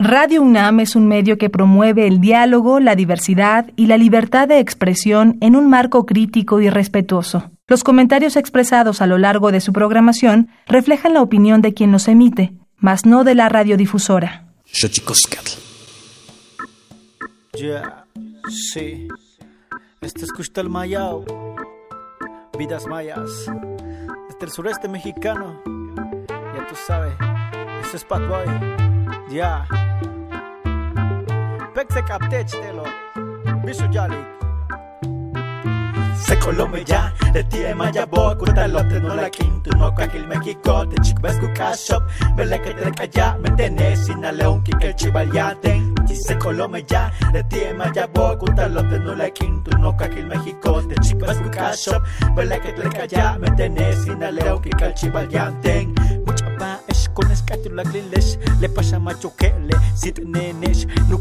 Radio UNAM es un medio que promueve el diálogo, la diversidad y la libertad de expresión en un marco crítico y respetuoso. Los comentarios expresados a lo largo de su programación reflejan la opinión de quien los emite, mas no de la radiodifusora. Ya, sí. Este es Custal Mayao. Vidas mayas. Desde el sureste mexicano. Ya tú sabes. Este es Bad Boy. Ya. Pexe captech telo. Bisu jalik. Se colome ya, de ti maya bo, kuta lote no la quinto, no kakil México, te chic ves kukashop, vele que te calla, me tenés sin a león que el chivaliate. Se colome ya, de ti maya bo, kuta lote no la quinto, no kakil México, te chic ves kukashop, vele que te calla, me tenés sin a león que el chivaliate. Mucha pa con escátula glilesh, le pasa macho que le sit nenesh, no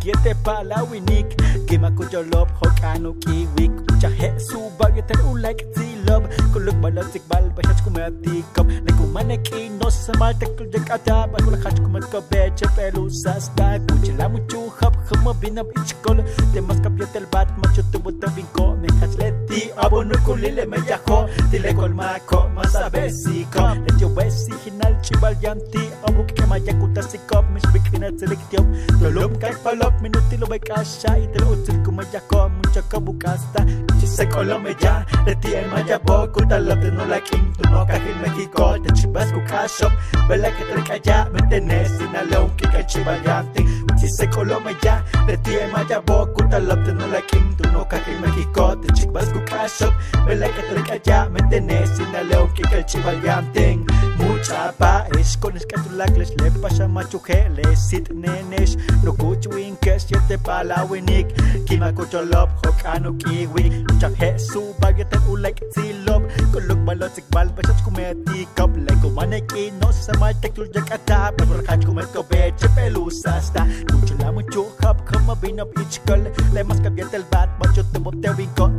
kiete pala winik kima kujo lob hokano kiwik. Ucha he suba yete ulek ti lob kuluk balot tik bal ku mati kop. Leku mana ki no sa mal tekul de kata bahula hat kumat ko beche pelu sa sta kuche la muchu hab khama bina bich kol te mas kap yete bat macho tu bota binko me ya hat le ti abonu kulile me yako ti ko mas a besi ko. Le besi hinal chibal yanti abu kema yakuta si kop mish bikina tselik tiop tolum kai palo palop Minutilo bay kasha Italo util kumayako Muncha kabukasta se colome ya de ti en maya boku talote no la quinto no cajil México te chivas kukashop vela que te calla me tenés sin alón que cachivayante si se colome ya de ti en maya boku talote no la quinto no cajil México te chivas kukashop vela que te calla me tenés sin alón que Chapa es con escatulacles, le pasa machujeles, sit nenes, no cuchuin que siete palawinik, lob hokano kiwi, chaje su baguette ulek silop, con lo balotzik balbachach kumeti cop, le kumaneki no se malte kluyakata, patorhach kumetko pelusa pelusasta, mucho la mucho hop, como vino bitch le más cambiante el bat, macho te boteo vinco,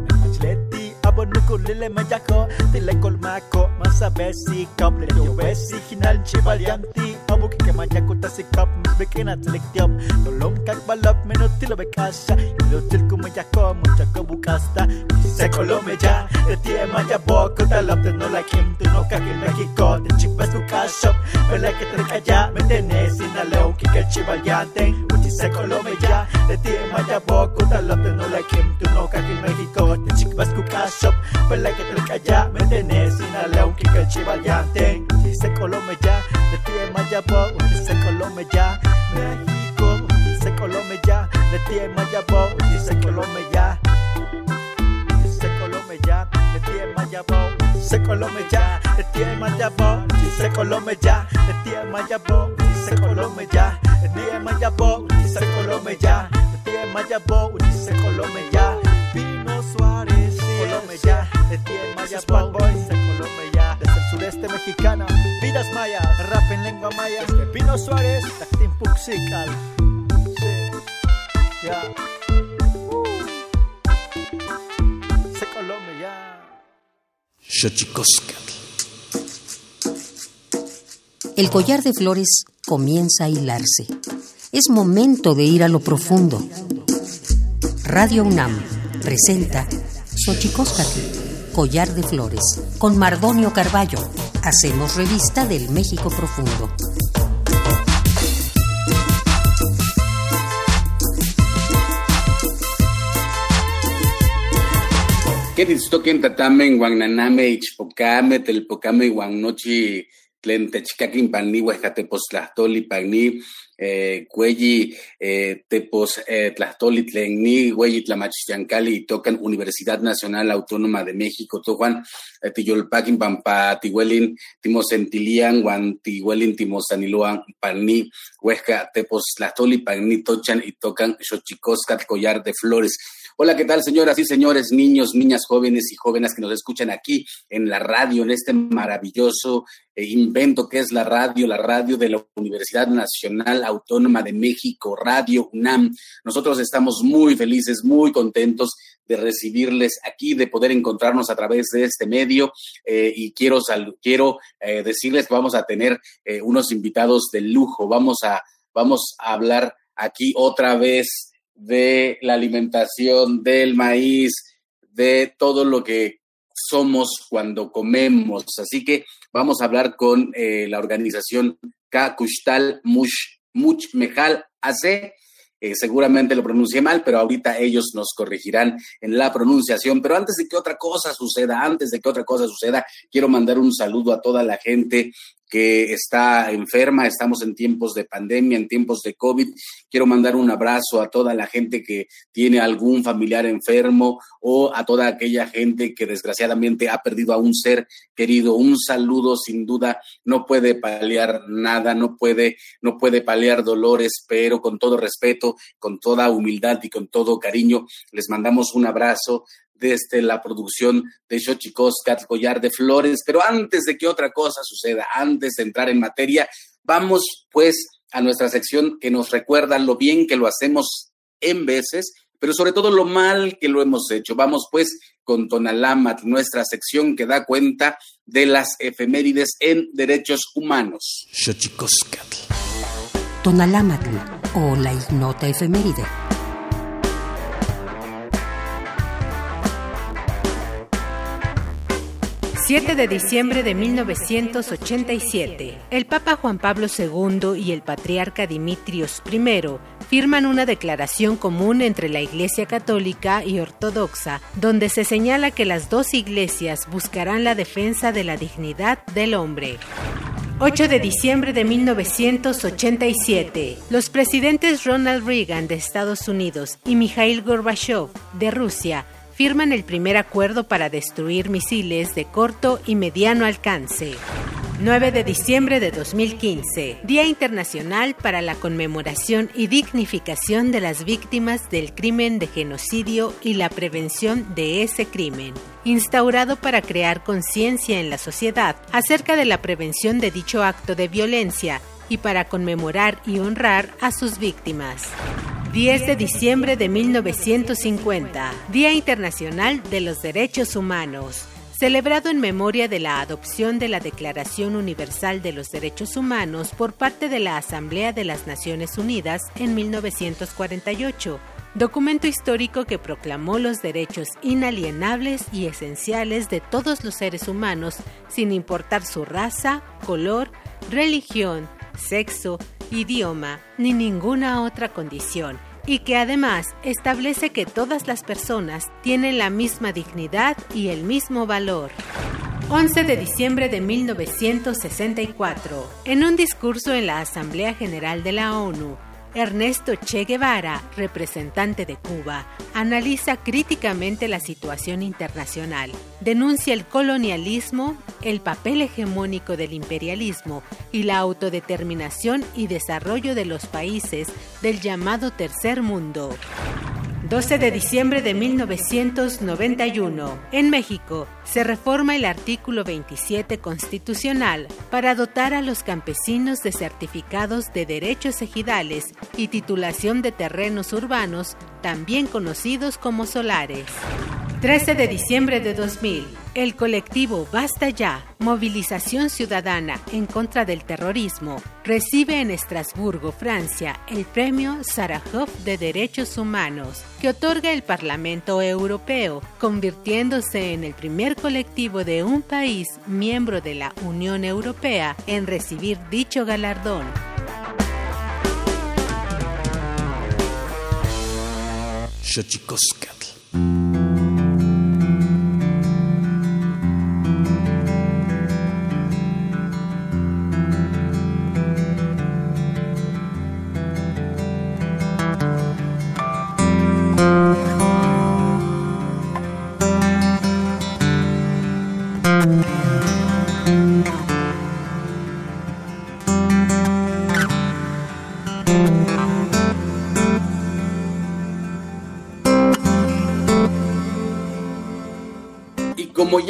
abo nuko lile mayako Tile kol mako masa besi kop Le yo besi hinal chivalianti Abo kike mayako tasikop Mis bekina tiliktiop Tolom kak balop menutilo bekasa Ilutil kumayako muchako bukasta. Se colome ya de ti maya boco talop no la kim tu no kaki México vas tu cash vela que te calla me tenés sin a leo que que chivaliante uchi se colome ya de ti maya boco talop no la kim tu no kaki México de chick vas cash vela que te calla me tenés. Sin a leo que chivaliante uchi se colome ya de ti maya boco uchi se colome ya México se colome ya de ti maya boco uchi se colome ya. Ya, de ti es mayabo, se colome ya, de ti es mayabo, se colome ya, de ti es mayabo, se colome ya, de ti es mayabo, se colome ya, de ti es mayabo, se colome ya, Pino Suárez, colome ya, de ti es mayabo, se colome ya, desde el sureste mexicano, vidas mayas, rap en lengua maya, Pino Suárez, Tactín Puxical, sí, ya. El collar de flores comienza a hilarse. Es momento de ir a lo profundo. Radio UNAM presenta Xochicóscatl, collar de flores, con Mardonio Carballo. Hacemos revista del México profundo. Queristoquen tatamen guananame ichpocame telpocame guanochi tlen techcaquin pani huescatepos tlahtoli pani eh, cuelli eh, tepos eh, tlahtoli tlen ni huelli tlamachtiancali tocan Universidad Nacional Autónoma de México tojuan eh, tiyolpaquin pampa tihuelin timosentilian guan tihuelin timosaniluan pani huesca tepos tlahtoli pani tochan y tocan xochicoscat collar de flores Hola, ¿qué tal, señoras y señores, niños, niñas, jóvenes y jóvenes que nos escuchan aquí en la radio, en este maravilloso eh, invento que es la radio, la radio de la Universidad Nacional Autónoma de México, Radio UNAM. Nosotros estamos muy felices, muy contentos de recibirles aquí, de poder encontrarnos a través de este medio. Eh, y quiero, quiero eh, decirles que vamos a tener unos invitados de lujo. Vamos a vamos a hablar aquí otra vez de la alimentación, del maíz, de todo lo que somos cuando comemos. Así que vamos a hablar con eh, la organización Kakushtal Mush, Much Mejal AC. Eh, seguramente lo pronuncié mal, pero ahorita ellos nos corregirán en la pronunciación. Pero antes de que otra cosa suceda, antes de que otra cosa suceda, quiero mandar un saludo a toda la gente que está enferma, estamos en tiempos de pandemia, en tiempos de COVID. Quiero mandar un abrazo a toda la gente que tiene algún familiar enfermo o a toda aquella gente que desgraciadamente ha perdido a un ser querido. Un saludo sin duda no puede paliar nada, no puede no puede paliar dolores, pero con todo respeto, con toda humildad y con todo cariño les mandamos un abrazo desde la producción de Xochicoscat, Collar de Flores. Pero antes de que otra cosa suceda, antes de entrar en materia, vamos pues a nuestra sección que nos recuerda lo bien que lo hacemos en veces, pero sobre todo lo mal que lo hemos hecho. Vamos pues con Tonalamat, nuestra sección que da cuenta de las efemérides en derechos humanos. Xochicoscat. Tonalamat o la ignota efeméride. 7 de diciembre de 1987, el Papa Juan Pablo II y el Patriarca Dimitrios I firman una declaración común entre la Iglesia Católica y Ortodoxa, donde se señala que las dos iglesias buscarán la defensa de la dignidad del hombre. 8 de diciembre de 1987, los presidentes Ronald Reagan de Estados Unidos y Mikhail Gorbachev de Rusia firman el primer acuerdo para destruir misiles de corto y mediano alcance. 9 de diciembre de 2015, Día Internacional para la Conmemoración y Dignificación de las Víctimas del Crimen de Genocidio y la Prevención de ese crimen, instaurado para crear conciencia en la sociedad acerca de la prevención de dicho acto de violencia y para conmemorar y honrar a sus víctimas. 10 de diciembre de 1950, Día Internacional de los Derechos Humanos, celebrado en memoria de la adopción de la Declaración Universal de los Derechos Humanos por parte de la Asamblea de las Naciones Unidas en 1948, documento histórico que proclamó los derechos inalienables y esenciales de todos los seres humanos sin importar su raza, color, religión, sexo, idioma ni ninguna otra condición y que además establece que todas las personas tienen la misma dignidad y el mismo valor. 11 de diciembre de 1964, en un discurso en la Asamblea General de la ONU, Ernesto Che Guevara, representante de Cuba, analiza críticamente la situación internacional, denuncia el colonialismo, el papel hegemónico del imperialismo y la autodeterminación y desarrollo de los países del llamado Tercer Mundo. 12 de diciembre de 1991. En México, se reforma el artículo 27 constitucional para dotar a los campesinos de certificados de derechos ejidales y titulación de terrenos urbanos, también conocidos como solares. 13 de diciembre de 2000, el colectivo Basta Ya, movilización ciudadana en contra del terrorismo, recibe en Estrasburgo, Francia, el premio Sarajov de Derechos Humanos, que otorga el Parlamento Europeo, convirtiéndose en el primer colectivo de un país miembro de la Unión Europea en recibir dicho galardón.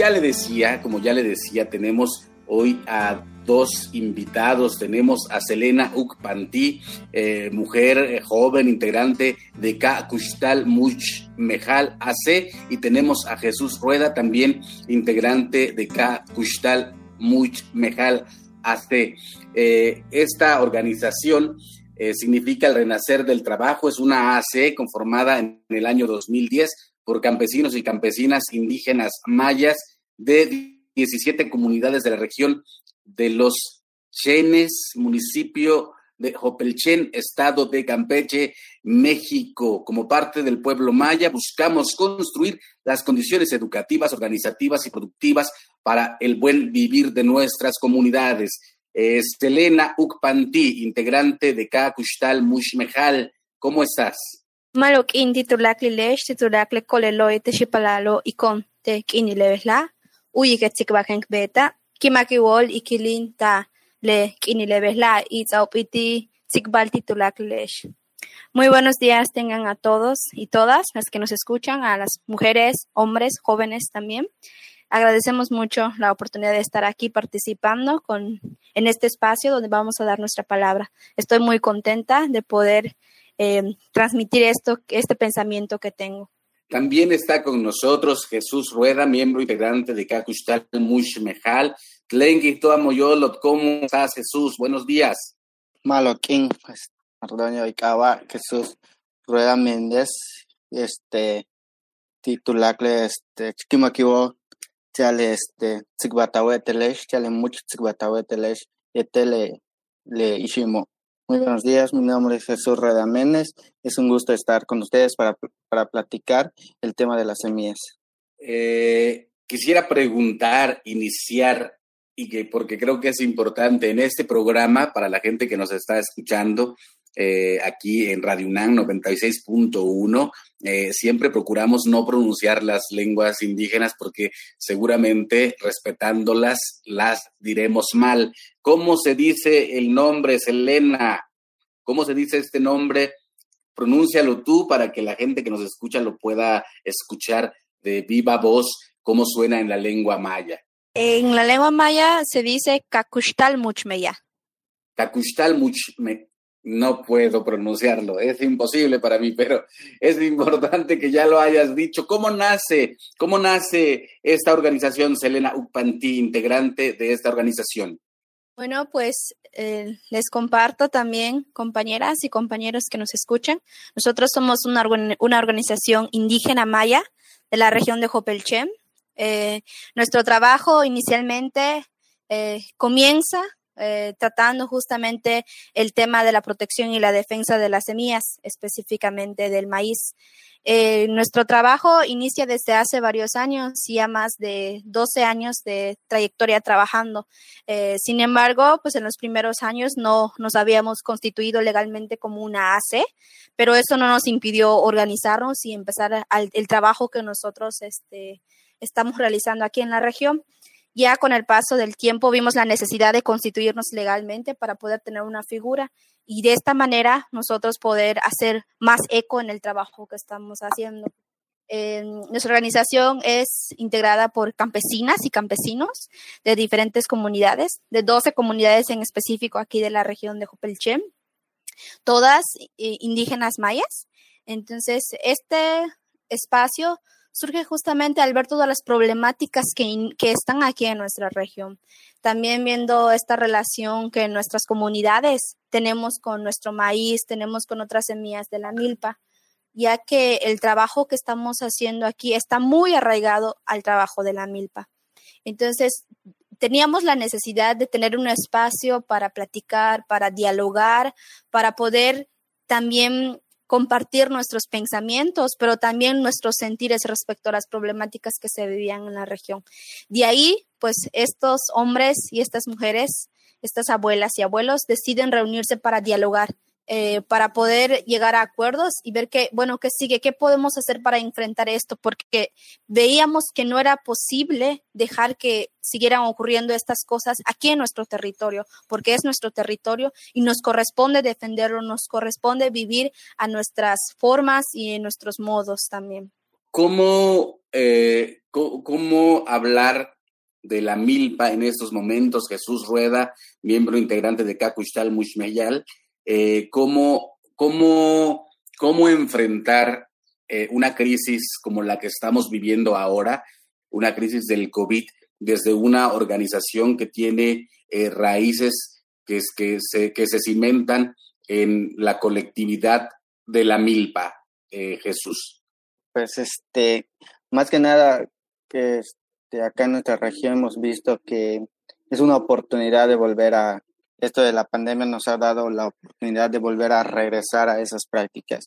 Ya le decía, como ya le decía, tenemos hoy a dos invitados. Tenemos a Selena Ukpanti, eh, mujer eh, joven, integrante de. Kushtal Much Mejal AC, y tenemos a Jesús Rueda, también integrante de. Kushtal Much Mejal AC. Eh, esta organización significa el renacer del trabajo. Es una AC conformada en el año 2010 por campesinos y campesinas indígenas mayas de 17 comunidades de la región de los Chenes, municipio de Jopelchen, estado de Campeche, México. Como parte del pueblo maya, buscamos construir las condiciones educativas, organizativas y productivas para el buen vivir de nuestras comunidades. Estelena Ukpanti, integrante de Kakushtal Mushmejal. ¿Cómo estás? Muy buenos días tengan a todos y todas las que nos escuchan, a las mujeres, hombres, jóvenes también. Agradecemos mucho la oportunidad de estar aquí participando con, en este espacio donde vamos a dar nuestra palabra. Estoy muy contenta de poder eh, transmitir esto, este pensamiento que tengo. También está con nosotros Jesús Rueda, miembro integrante de Kakushtal Mushmejal. Tlenki Moyolot, ¿cómo estás Jesús? Buenos días. Maloquín, pues, Ardoño Icaba, Jesús Rueda Méndez, este, titulacle, este, Chiquimaquivo, chale este tzikbatahuetelesh, chale mucho tzikbatahuetelesh, etele le ishimo. Muy buenos días, mi nombre es Jesús Redaménez. Es un gusto estar con ustedes para, para platicar el tema de las semillas. Eh, quisiera preguntar, iniciar, y que porque creo que es importante en este programa para la gente que nos está escuchando, eh, aquí en Radio UNAM 96.1. Eh, siempre procuramos no pronunciar las lenguas indígenas porque seguramente respetándolas las diremos mal. ¿Cómo se dice el nombre, Selena? ¿Cómo se dice este nombre? Pronúncialo tú para que la gente que nos escucha lo pueda escuchar de viva voz, cómo suena en la lengua maya. En la lengua maya se dice Kakushtal Muchmeya. Kakushtal Muchmeya no puedo pronunciarlo, es imposible para mí, pero es importante que ya lo hayas dicho. ¿Cómo nace, cómo nace esta organización, Selena Upanti, integrante de esta organización? Bueno, pues eh, les comparto también, compañeras y compañeros que nos escuchan. Nosotros somos una, una organización indígena maya de la región de Jopelchem. Eh, nuestro trabajo inicialmente eh, comienza eh, tratando justamente el tema de la protección y la defensa de las semillas, específicamente del maíz. Eh, nuestro trabajo inicia desde hace varios años, ya más de 12 años de trayectoria trabajando. Eh, sin embargo, pues en los primeros años no nos habíamos constituido legalmente como una AC, pero eso no nos impidió organizarnos y empezar el trabajo que nosotros este, estamos realizando aquí en la región. Ya con el paso del tiempo vimos la necesidad de constituirnos legalmente para poder tener una figura y de esta manera nosotros poder hacer más eco en el trabajo que estamos haciendo. nuestra organización es integrada por campesinas y campesinos de diferentes comunidades, de 12 comunidades en específico aquí de la región de Jopelchem, todas eh, indígenas mayas. Entonces, este espacio surge justamente al ver todas las problemáticas que, están aquí en nuestra región. También viendo esta relación que nuestras comunidades tenemos con nuestro maíz, tenemos con otras semillas de la milpa, ya que el trabajo que estamos haciendo aquí está muy arraigado al trabajo de la milpa. Entonces, teníamos la necesidad de tener un espacio para platicar, para dialogar, para poder también compartir nuestros pensamientos, pero también nuestros sentires respecto a las problemáticas que se vivían en la región. De ahí, pues estos hombres y estas mujeres, estas abuelas y abuelos deciden reunirse para dialogar eh, para poder llegar a acuerdos y ver qué, bueno, qué sigue, qué podemos hacer para enfrentar esto, porque veíamos que no era posible dejar que siguieran ocurriendo estas cosas aquí en nuestro territorio, porque es nuestro territorio y nos corresponde defenderlo, nos corresponde vivir a nuestras formas y en nuestros modos también. ¿Cómo, eh, cómo hablar de la milpa en estos momentos? Jesús Rueda, miembro integrante de Cacuchtal Mushmeyal, eh, cómo, cómo, cómo enfrentar eh, una crisis como la que estamos viviendo ahora, una crisis del COVID, desde una organización que tiene eh, raíces que, que, se, que se cimentan en la colectividad de la milpa, eh, Jesús? Pues este, más que nada, que este, acá en nuestra región hemos visto que es una oportunidad de volver a, esto de la pandemia nos ha dado la oportunidad de volver a regresar a esas prácticas,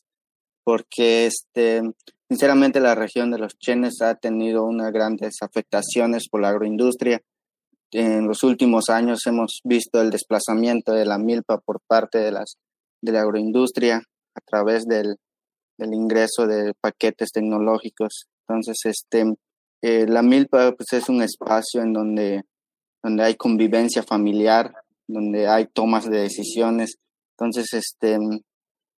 porque este, sinceramente la región de los Chenes ha tenido unas grandes afectaciones por la agroindustria. En los últimos años hemos visto el desplazamiento de la milpa por parte de, las, de la agroindustria a través del, del ingreso de paquetes tecnológicos. Entonces, este, eh, la milpa pues, es un espacio en donde, donde hay convivencia familiar, donde hay tomas de decisiones. Entonces, este,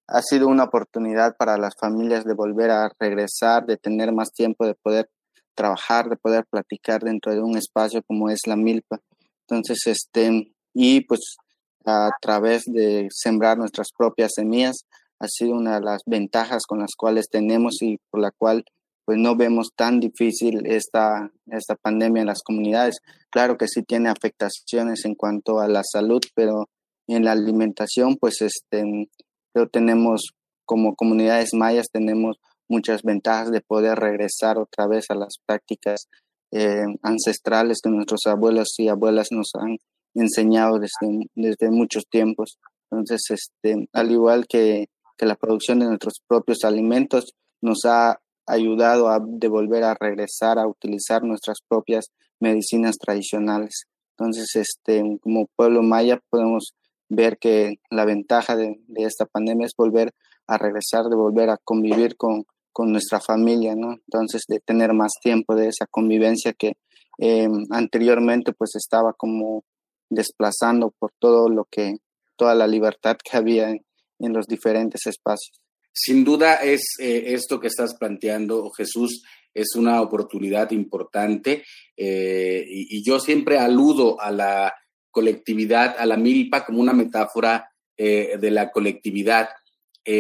ha sido una oportunidad para las familias de volver a regresar, de tener más tiempo, de poder trabajar, de poder platicar dentro de un espacio como es la milpa. Entonces, este, y pues a través de sembrar nuestras propias semillas, ha sido una de las ventajas con las cuales tenemos y por la cual pues no vemos tan difícil esta, esta pandemia en las comunidades. Claro que sí tiene afectaciones en cuanto a la salud, pero en la alimentación, pues este, pero tenemos como comunidades mayas, tenemos muchas ventajas de poder regresar otra vez a las prácticas eh, ancestrales que nuestros abuelos y abuelas nos han enseñado desde, desde muchos tiempos. Entonces, este, al igual que, que la producción de nuestros propios alimentos nos ha ayudado a de volver a regresar a utilizar nuestras propias medicinas tradicionales. Entonces, este, como pueblo maya podemos ver que la ventaja de, esta pandemia es volver a regresar, de volver a convivir con, con, nuestra familia, ¿no? Entonces, de tener más tiempo de esa convivencia que em, anteriormente pues estaba como desplazando por todo lo que, toda la libertad que había en los diferentes espacios. Sin duda es eh, esto que estás planteando, Jesús, es una oportunidad importante eh, y, yo siempre aludo a la colectividad, a la milpa como una metáfora eh, de la colectividad.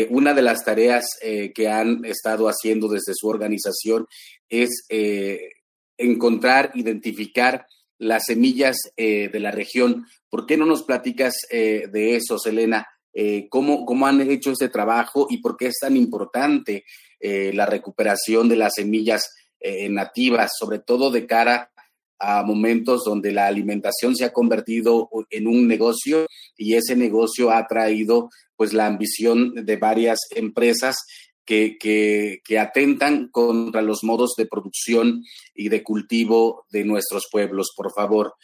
una de las tareas que han estado haciendo desde su organización es encontrar, identificar las semillas de la región. ¿Por qué no nos platicas de eso, Selena? Eh, cómo, cómo, han hecho ese trabajo y por qué es tan importante eh, la recuperación de las semillas eh, nativas, sobre todo de cara a momentos donde la alimentación se ha convertido en un negocio y ese negocio ha traído pues la ambición de varias empresas que, que, que, atentan contra los modos de producción y de cultivo de nuestros pueblos. Por favor,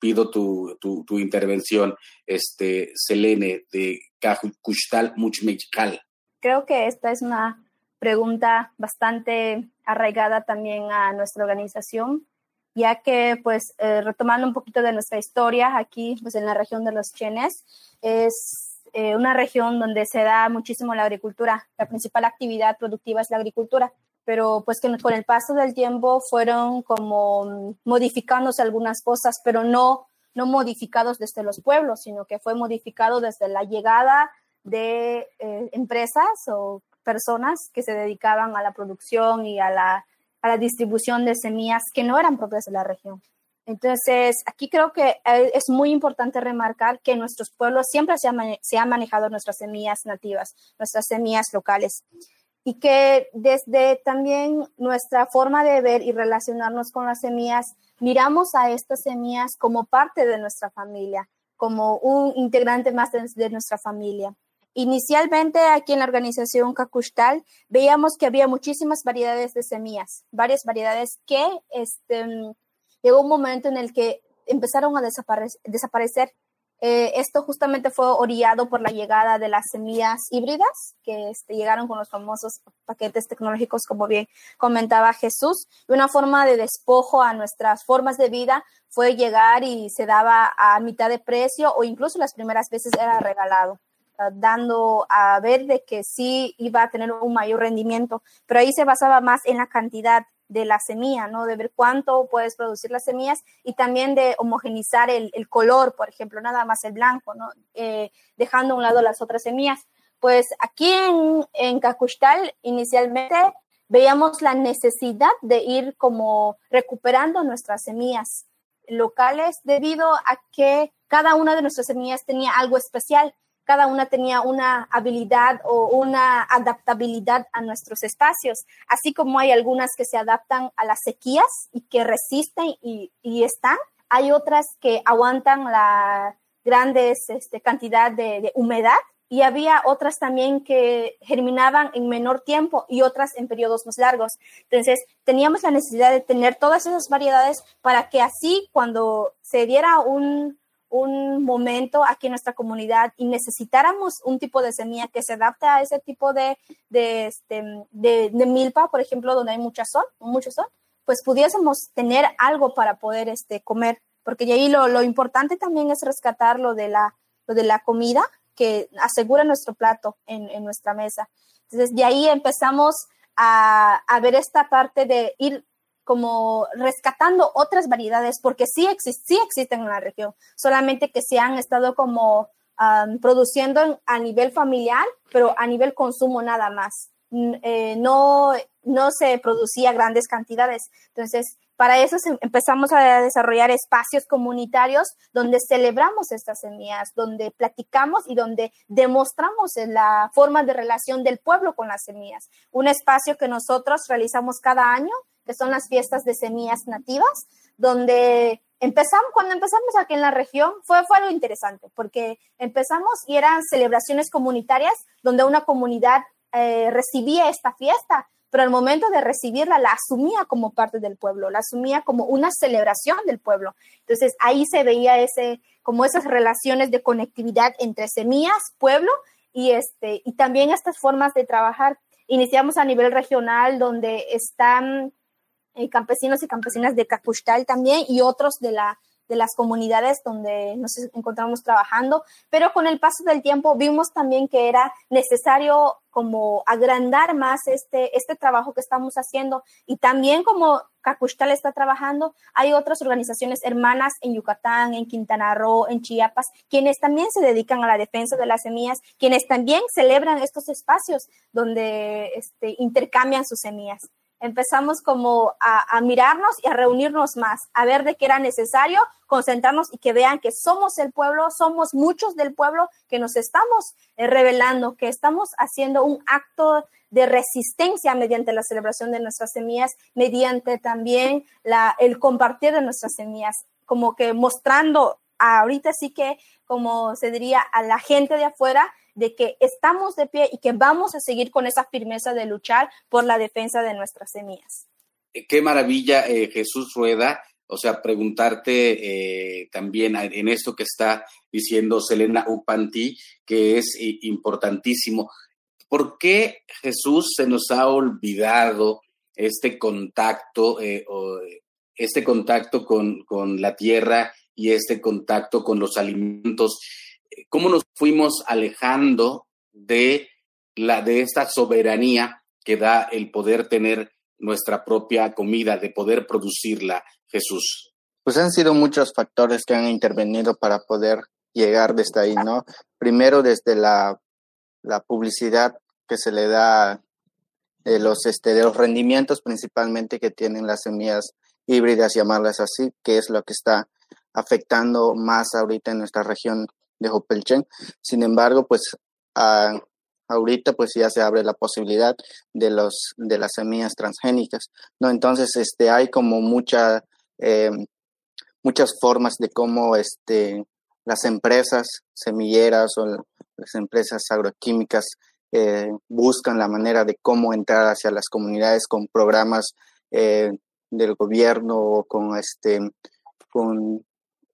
pido tu, tu, tu, intervención, este, Selene, de Cajucustal Muchmechcal. Creo que esta es una pregunta bastante arraigada también a nuestra organización, ya que, pues, eh, retomando un poquito de nuestra historia, aquí, pues, en la región de los Chenes, es eh, una región donde se da muchísimo la agricultura. La principal actividad productiva es la agricultura pero pues que con el paso del tiempo fueron como modificándose algunas cosas, pero no, no modificados desde los pueblos, sino que fue modificado desde la llegada de eh, empresas o personas que se dedicaban a la producción y a la, a la distribución de semillas que no eran propias de la región. Entonces, aquí creo que eh, es muy importante remarcar que en nuestros pueblos siempre se, se han manejado nuestras semillas nativas, nuestras semillas locales y que desde también nuestra forma de ver y relacionarnos con las semillas, miramos a estas semillas como parte de nuestra familia, como un integrante más de, nuestra familia. Inicialmente aquí en la organización Cacushtal veíamos que había muchísimas variedades de semillas, varias variedades que este, llegó un momento en el que empezaron a desaparecer eh, esto justamente fue orillado por la llegada de las semillas híbridas que este, llegaron con los famosos paquetes tecnológicos, como bien comentaba Jesús. Y una forma de despojo a nuestras formas de vida fue llegar y se daba a mitad de precio o incluso las primeras veces era regalado dando a ver de que sí iba a tener un mayor rendimiento, pero ahí se basaba más en la cantidad de la semilla, ¿no? De ver cuánto puedes producir las semillas y también de homogenizar el, color, por ejemplo, nada más el blanco, ¿no? Eh, dejando a un lado las otras semillas. Pues aquí en, en inicialmente veíamos la necesidad de ir como recuperando nuestras semillas locales debido a que cada una de nuestras semillas tenía algo especial cada una tenía una habilidad o una adaptabilidad a nuestros espacios, así como hay algunas que se adaptan a las sequías y que resisten y, están, hay otras que aguantan la grandes este, cantidad de humedad y había otras también que germinaban en menor tiempo y otras en periodos más largos. Entonces, teníamos la necesidad de tener todas esas variedades para que así cuando se diera un, un momento aquí en nuestra comunidad y necesitáramos un tipo de semilla que se adapte a ese tipo de, este, de, milpa, por ejemplo, donde hay mucha sol, mucho sol, pues pudiésemos tener algo para poder este, comer, porque de ahí lo, lo importante también es rescatar lo de la, de la comida que asegura nuestro plato en, en nuestra mesa. Entonces, de ahí empezamos a, a, ver esta parte de ir como rescatando otras variedades, porque sí, sí existen en la región, solamente que se han estado como um, produciendo a nivel familiar, pero a nivel consumo nada más. Eh, no, no se producía grandes cantidades. Entonces, para eso empezamos a desarrollar espacios comunitarios donde celebramos estas semillas, donde platicamos y donde demostramos la forma de relación del pueblo con las semillas. Un espacio que nosotros realizamos cada año, que son las fiestas de semillas nativas, donde empezamos, cuando empezamos aquí en la región, fue, fue algo interesante, porque empezamos y eran celebraciones comunitarias donde una comunidad eh, recibía esta fiesta, pero al momento de recibirla la asumía como parte del pueblo, la asumía como una celebración del pueblo. Entonces ahí se veía ese, como esas relaciones de conectividad entre semillas, pueblo y este, y también estas formas de trabajar. Iniciamos a nivel regional donde están eh, campesinos y campesinas de Cacushtal también y otros de la de las comunidades donde nos encontramos trabajando, pero con el paso del tiempo vimos también que era necesario como agrandar más este, este trabajo que estamos haciendo. Y también como Cacushtal está trabajando, hay otras organizaciones hermanas en Yucatán, en Quintana Roo, en Chiapas, quienes también se dedican a la defensa de las semillas, quienes también celebran estos espacios donde este, intercambian sus semillas empezamos como a, mirarnos y a reunirnos más, a ver de qué era necesario, concentrarnos y que vean que somos el pueblo, somos muchos del pueblo que nos estamos eh, revelando, que estamos haciendo un acto de resistencia mediante la celebración de nuestras semillas, mediante también el compartir de nuestras semillas, como que mostrando ahorita sí que, como se diría, a la gente de afuera, de que estamos de pie y que vamos a seguir con esa firmeza de luchar por la defensa de nuestras semillas. Eh, qué maravilla, eh, Jesús Rueda. O sea, preguntarte eh, también en esto que está diciendo Selena Upanti, que es importantísimo. ¿Por qué Jesús se nos ha olvidado este contacto, este contacto con, con la tierra y este contacto con los alimentos? cómo nos fuimos alejando de, la, de esta soberanía que da el poder tener nuestra propia comida, de poder producirla, Jesús? Pues han sido muchos factores que han intervenido para poder llegar desde ahí, ¿no? Primero desde la, la publicidad que se le da de los, este, de los rendimientos principalmente que tienen las semillas híbridas, llamarlas así, que es lo que está afectando más ahorita en nuestra región de Hopelchen. Sin embargo, pues ahorita pues ya se abre la posibilidad de los de las semillas transgénicas, ¿no? Entonces, este hay como mucha em, muchas formas de cómo este las empresas semilleras o las empresas agroquímicas eh, buscan la manera de cómo entrar hacia las comunidades con programas eh, del gobierno o con este con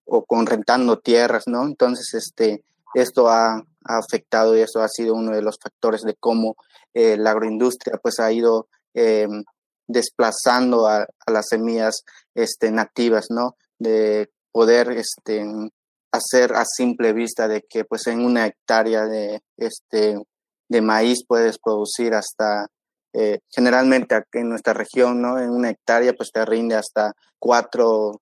o con rentando tierras, ¿no? Entonces, este, esto ha, afectado y eso ha sido uno de los factores de cómo eh, la agroindustria pues ha ido em, desplazando a, las semillas este, nativas, ¿no? De poder este, hacer a simple vista de que pues en una hectárea de, este, de maíz puedes producir hasta eh, generalmente aquí en nuestra región, ¿no? En una hectárea pues te rinde hasta cuatro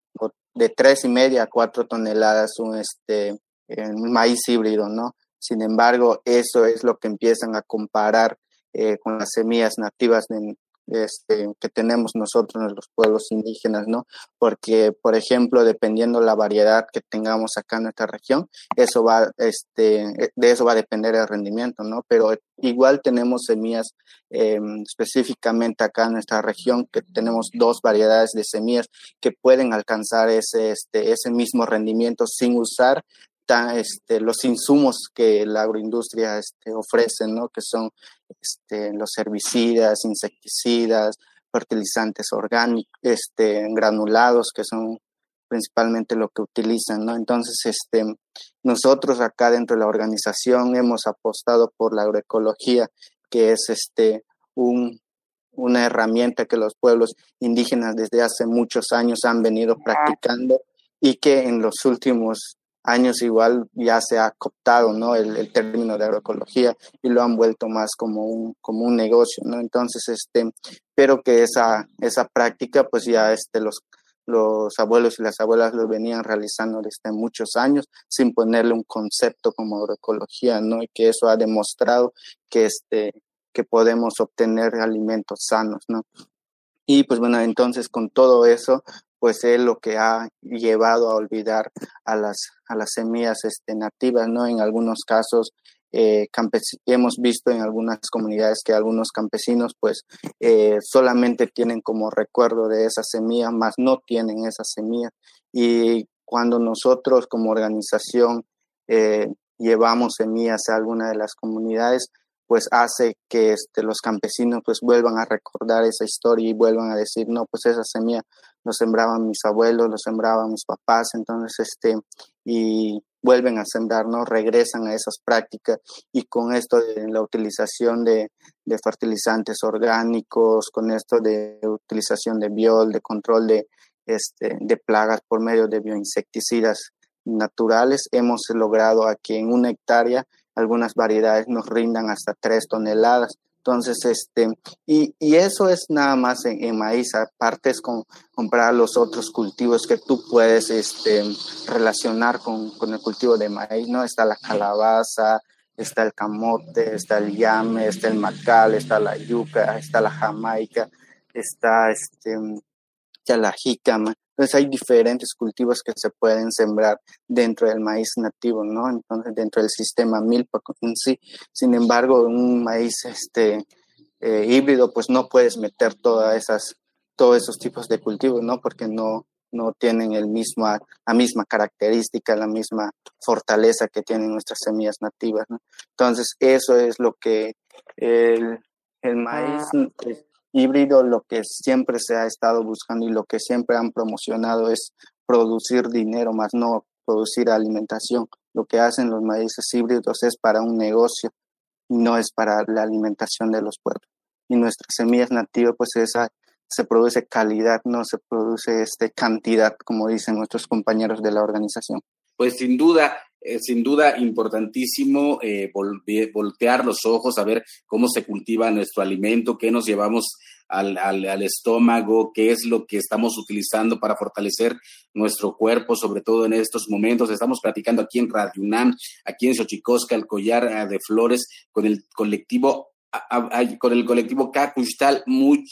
de tres y media a cuatro toneladas un este maíz híbrido, ¿no? Sin embargo, eso es lo que empiezan a comparar eh, con las semillas nativas este, que tenemos nosotros los pueblos indígenas, ¿no? Porque, por ejemplo, dependiendo la variedad que tengamos acá en nuestra región, eso va, este, de eso va a depender el rendimiento, ¿no? Pero igual tenemos semillas em, específicamente acá en nuestra región, que tenemos dos variedades de semillas que pueden alcanzar ese, este, ese mismo rendimiento sin usar este, los insumos que la agroindustria este, ofrece, ¿no? que son este, los herbicidas, insecticidas, fertilizantes orgánicos, este, granulados, que son principalmente lo que utilizan, ¿no? Entonces, este, nosotros acá dentro de la organización hemos apostado por la agroecología, que es este, un, una herramienta que los pueblos indígenas desde hace muchos años han venido practicando y que en los últimos años igual ya se ha cooptado ¿no? el, término de agroecología y lo han vuelto más como un, como un negocio, ¿no? Entonces, este, espero que esa, esa práctica, pues ya este, los, los abuelos y las abuelas lo venían realizando desde muchos años sin ponerle un concepto como agroecología, ¿no? Y que eso ha demostrado que, este, que podemos obtener alimentos sanos, ¿no? Y pues bueno, entonces con todo eso, pues es lo que ha llevado a olvidar a las, a las semillas este, nativas, ¿no? En algunos casos eh, hemos visto en algunas comunidades que algunos campesinos pues eh, solamente tienen como recuerdo de esa semilla, más no tienen esa semilla. Y cuando nosotros como organización eh, llevamos semillas a alguna de las comunidades, pues hace que este, los campesinos pues vuelvan a recordar esa historia y vuelvan a decir, no, pues esa semilla lo sembraban mis abuelos, lo sembraban mis papás, entonces, este, y vuelven a sembrar, ¿no? Regresan a esas prácticas y con esto de la utilización de, fertilizantes orgánicos, con esto de utilización de biol, de control de, este, de plagas por medio de bioinsecticidas naturales, hemos logrado aquí en una hectárea algunas variedades nos rindan hasta tres toneladas. Entonces, este, y, y eso es nada más en, maíz, aparte es con comprar los otros cultivos que tú puedes este, relacionar con, con el cultivo de maíz, ¿no? Está la calabaza, está el camote, está el llame, está el macal, está la yuca, está la jamaica, está este, ya la jícama. Entonces hay diferentes cultivos que se pueden sembrar dentro del maíz nativo, ¿no? Entonces dentro del sistema milpa en sí. Sin embargo, un maíz este, eh, híbrido, pues no puedes meter todas esas, todos esos tipos de cultivos, ¿no? Porque no, no tienen el mismo, la misma característica, la misma fortaleza que tienen nuestras semillas nativas, ¿no? Entonces eso es lo que el, el maíz híbrido lo que siempre se ha estado buscando y lo que siempre han promocionado es producir dinero, más no producir alimentación. Lo que hacen los maíces híbridos es para un negocio no es para la alimentación de los pueblos. Y nuestras semillas nativas, pues esa se produce calidad, no se produce este cantidad, como dicen nuestros compañeros de la organización. Pues sin duda, eh, sin duda importantísimo eh, voltear los ojos a ver cómo se cultiva nuestro alimento, qué nos llevamos al, al, estómago, qué es lo que estamos utilizando para fortalecer nuestro cuerpo, sobre todo en estos momentos. Estamos platicando aquí en Radio UNAM, aquí en Xochicosca, el collar eh, de flores, con el colectivo, con el colectivo Much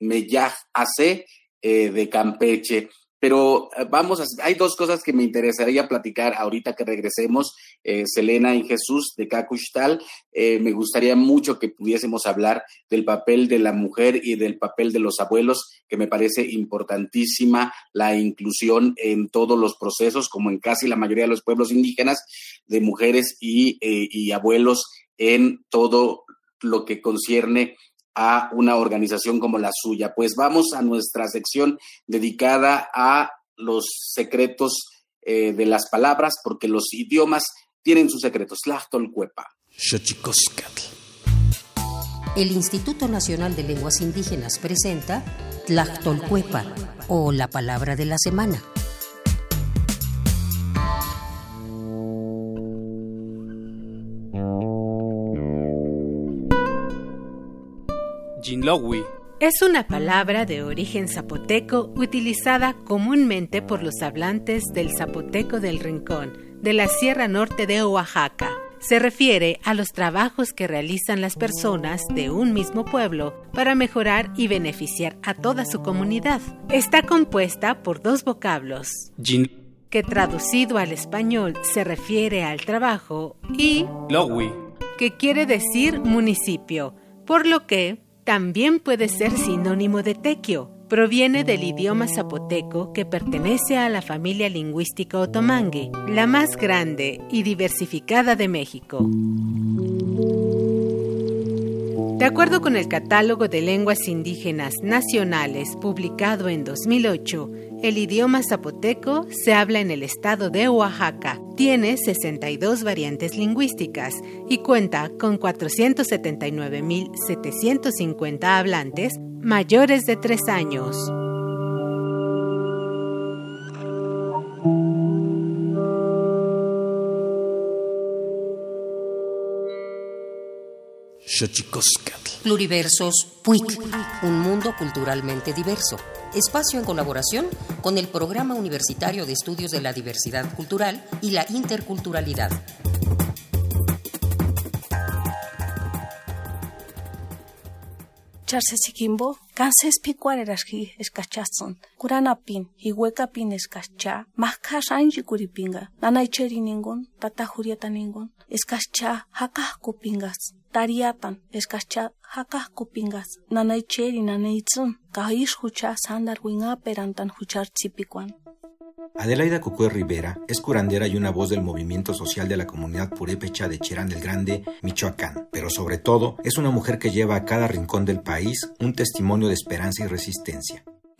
Meyaj AC de Campeche. Pero eh, vamos, a, hay dos cosas que me interesaría platicar ahorita que regresemos, eh, Selena y Jesús de Cacushtal. Eh, me gustaría mucho que pudiésemos hablar del papel de la mujer y del papel de los abuelos, que me parece importantísima la inclusión en todos los procesos, como en casi la mayoría de los pueblos indígenas, de mujeres y, y abuelos en todo lo que concierne a una organización como la suya. Pues vamos a nuestra sección dedicada a los secretos eh, de las palabras, porque los idiomas tienen sus secretos. Tlachtolcuepa. El Instituto Nacional de Lenguas Indígenas presenta Tlachtolcuepa, o la palabra de la semana. Es una palabra de origen zapoteco utilizada comúnmente por los hablantes del zapoteco del Rincón, de la Sierra Norte de Oaxaca. se refiere a los trabajos que realizan las personas de un mismo pueblo para mejorar y beneficiar a toda su comunidad. Está compuesta por dos vocablos, que traducido al español se refiere al trabajo, y que quiere decir municipio, por lo que también puede ser sinónimo de tequio. Proviene del idioma zapoteco que pertenece a la familia lingüística otomangue, la más grande y diversificada de México. De acuerdo con el Catálogo de Lenguas Indígenas Nacionales publicado en 2008, el idioma zapoteco se habla en el estado de Oaxaca, tiene 62 variantes lingüísticas y cuenta con 479.750 hablantes mayores de 3 años. Pluriversos PUIC, un mundo culturalmente diverso. Espacio en colaboración con el Programa Universitario de Estudios de la Diversidad Cultural y la Interculturalidad. Charsesikimbo, kanses pikwarerashki eskachazon, kuranapin, hihuekapin escacha, maskas anji kuripinga, nanaicheri ningun, tata jurieta ningun, escacha nanaitzun, kahish hucha sandar huchar. Adelaida Cucue Rivera es curandera y una voz del movimiento social de la comunidad purépecha de Cherán del Grande, Michoacán, pero sobre todo es una mujer que lleva a cada rincón del país un testimonio de esperanza y resistencia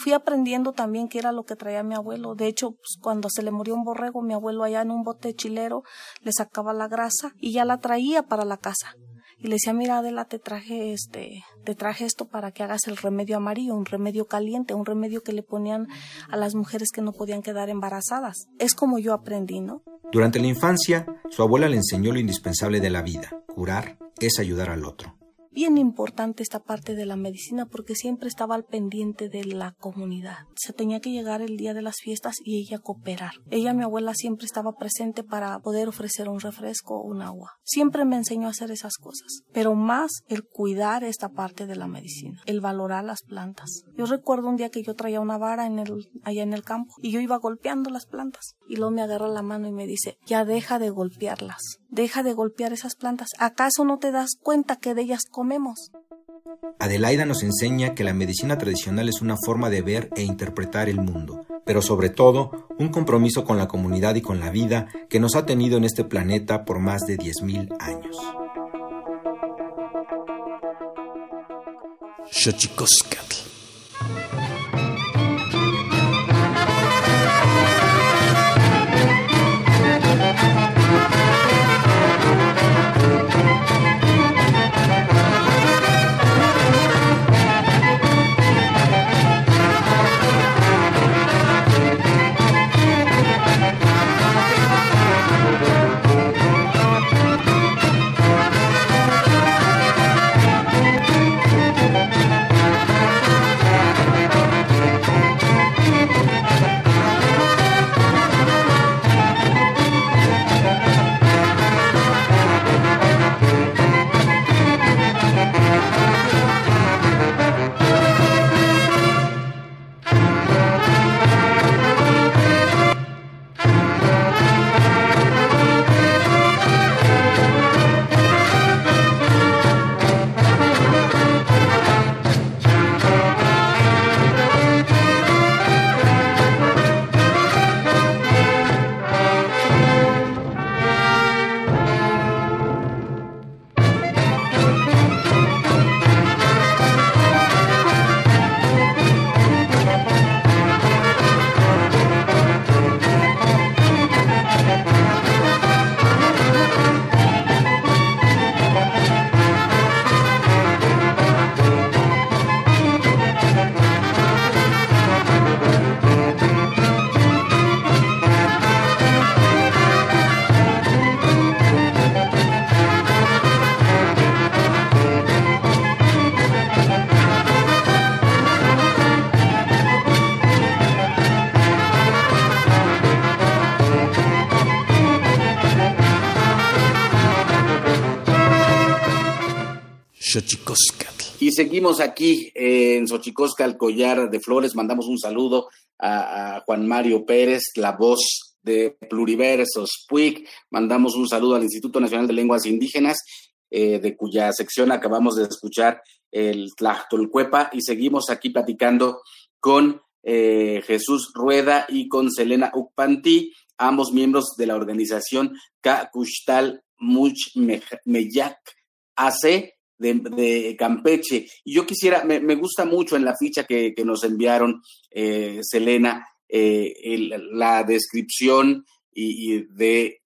fui aprendiendo también qué era lo que traía mi abuelo. De hecho, pues, cuando se le murió un borrego, mi abuelo allá en un bote chilero le sacaba la grasa y ya la traía para la casa. Y le decía, mira Adela, te traje este, te traje esto para que hagas el remedio amarillo, un remedio caliente, un remedio que le ponían a las mujeres que no podían quedar embarazadas. Es como yo aprendí, ¿no? Durante la infancia, su abuela le enseñó lo indispensable de la vida. Curar es ayudar al otro bien importante esta parte de la medicina porque siempre estaba al pendiente de la comunidad. Se tenía que llegar el día de las fiestas y ella cooperar. Ella, mi abuela, siempre estaba presente para poder ofrecer un refresco o un agua. Siempre me enseñó a hacer esas cosas, pero más el cuidar esta parte de la medicina, el valorar las plantas. Yo recuerdo un día que yo traía una vara allá en el campo y yo iba golpeando las plantas y luego me agarra la mano y me dice, ya deja de golpearlas, deja de golpear esas plantas. ¿Acaso no te das cuenta que de ellas Adelaida nos enseña que la medicina tradicional es una forma de ver e interpretar el mundo, pero sobre todo un compromiso con la comunidad y con la vida que nos ha tenido en este planeta por más de 10.000 años. Seguimos aquí en Xochicoscatl, Collar de Flores. Mandamos un saludo a, Juan Mario Pérez, la voz de Pluriversos PUIC. Mandamos un saludo al Instituto Nacional de Lenguas Indígenas, eh, de cuya sección acabamos de escuchar el Tlachtolcuepa. Y seguimos aquí platicando con eh, Jesús Rueda y con Selena Ukpanti, ambos miembros de la organización Kakushtal Much Meyak AC de, Campeche. Y yo quisiera, me, gusta mucho en la ficha que, nos enviaron, eh, Selena, eh, la descripción y, de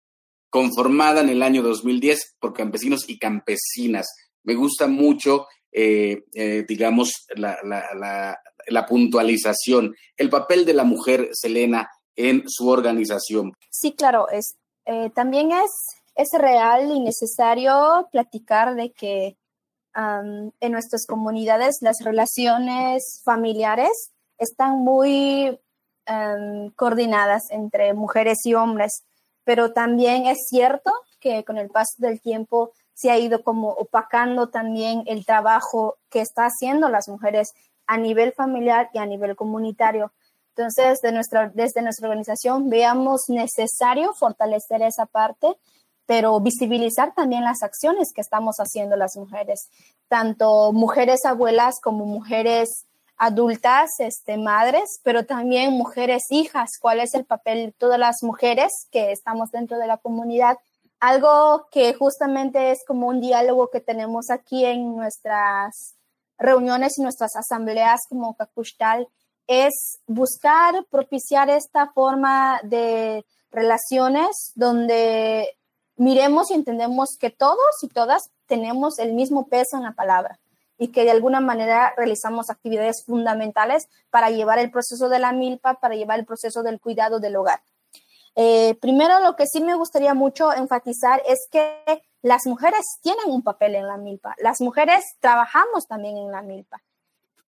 conformada en el año 2010 por campesinos y campesinas. Me gusta mucho, eh, digamos, la, la, puntualización, el papel de la mujer, Selena, en su organización. Sí, claro, es, también es, es real y necesario platicar de que en nuestras comunidades las relaciones familiares están muy coordinadas entre mujeres y hombres, pero también es cierto que con el paso del tiempo se ha ido como opacando también el trabajo que está haciendo las mujeres a nivel familiar y a nivel comunitario. Entonces, de nuestra, desde nuestra organización veamos necesario fortalecer esa parte pero visibilizar también las acciones que estamos haciendo las mujeres, tanto mujeres abuelas como mujeres adultas, este, madres, pero también mujeres hijas, cuál es el papel de todas las mujeres que estamos dentro de la comunidad. Algo que justamente es como un diálogo que tenemos aquí en nuestras reuniones y nuestras asambleas como Cacushtal, es buscar propiciar esta forma de relaciones donde miremos y entendemos que todos y todas tenemos el mismo peso en la palabra y que de alguna manera realizamos actividades fundamentales para llevar el proceso de la milpa, para llevar el proceso del cuidado del hogar. Eh, primero, lo que sí me gustaría mucho enfatizar es que las mujeres tienen un papel en la milpa. Las mujeres trabajamos también en la milpa.